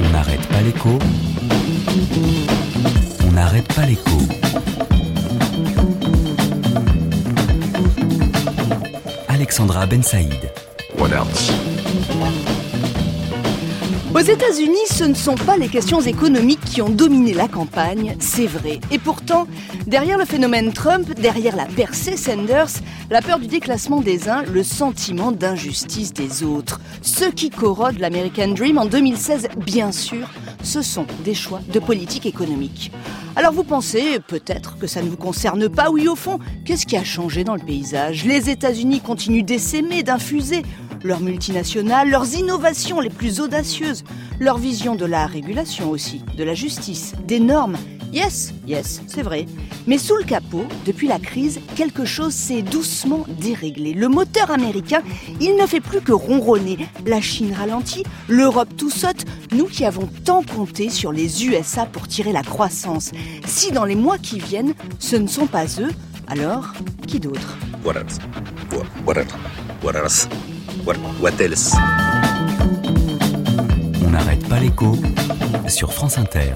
On n'arrête pas l'écho. On n'arrête pas l'écho. Alexandra Ben Saïd. What else? Aux États-Unis, ce ne sont pas les questions économiques qui ont dominé la campagne, c'est vrai. Et pourtant, derrière le phénomène Trump, derrière la percée Sanders, la peur du déclassement des uns, le sentiment d'injustice des autres. Ce qui corrode l'American Dream en 2016, bien sûr, ce sont des choix de politique économique. Alors vous pensez peut-être que ça ne vous concerne pas, oui au fond, qu'est-ce qui a changé dans le paysage? Les États-Unis continuent d'essaimer, d'infuser leurs multinationales, leurs innovations les plus audacieuses, leur vision de la régulation aussi, de la justice, des normes. Yes, yes, c'est vrai. Mais sous le capot, depuis la crise, quelque chose s'est doucement déréglé. Le moteur américain, il ne fait plus que ronronner. La Chine ralentit, l'Europe tout saute, nous qui avons tant compté sur les USA pour tirer la croissance. Si dans les mois qui viennent, ce ne sont pas eux, alors qui d'autre? What else? What, else? What, what else? On n'arrête pas l'écho sur France Inter.